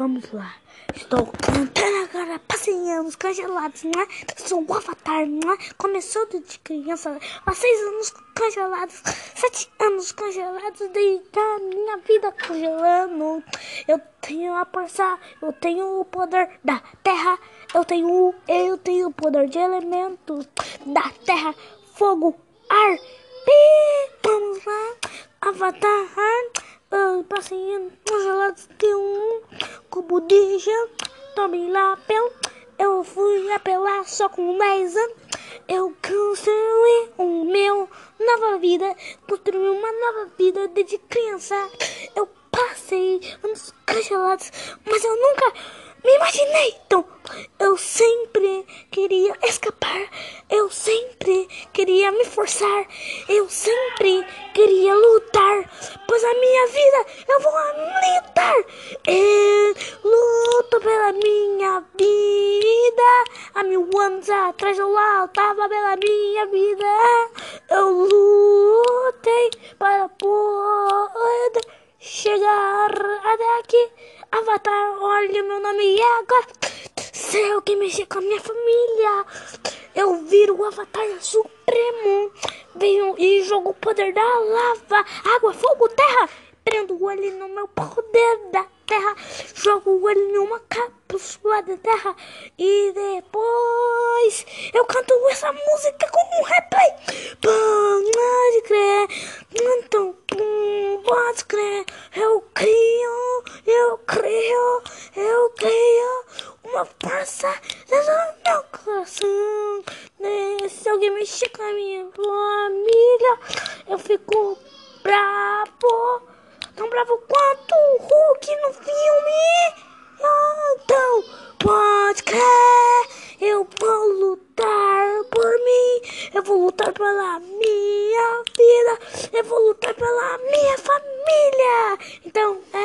Vamos lá. Estou cantando agora, passeando os congelados, né? Sou o Avatar, né? Começou desde criança, há seis anos congelados, sete anos congelados, a minha vida congelando. Eu tenho a força, eu tenho o poder da terra, eu tenho, eu tenho o poder de elementos da terra, fogo, ar. E vamos lá, Avatar. Uh, passeando congelados de um cubo de gel, tomei lapel. Eu fui apelar só com 10 anos. Eu cancelei o meu nova vida, construí uma nova vida desde criança. Eu passei anos congelados, mas eu nunca me imaginei tão. Eu sempre queria escapar, eu sempre queria me forçar, eu sempre queria lutar, pois a minha vida eu vou lutar. Eu luto pela minha vida. Há mil anos atrás eu lutava pela minha vida. Eu lutei para poder chegar até aqui. Avatar, olha meu nome é agora. Se alguém mexer com a minha família, eu viro o Avatar Supremo. Venho e jogo o poder da lava, água, fogo, terra. Prendo ele no meu poder da terra. Jogo ele numa cápsula da terra. E depois eu canto essa música com um replay. Pode crer. Então, pode crer. Eu crio, eu crio, eu crio uma força dentro do meu coração. Se alguém mexer com a minha família, eu fico bravo. Tão bravo quanto o Hulk no filme. Então, pode crer. Eu vou lutar por mim. Eu vou lutar pela minha vida. Eu vou lutar pela minha família. Então, é.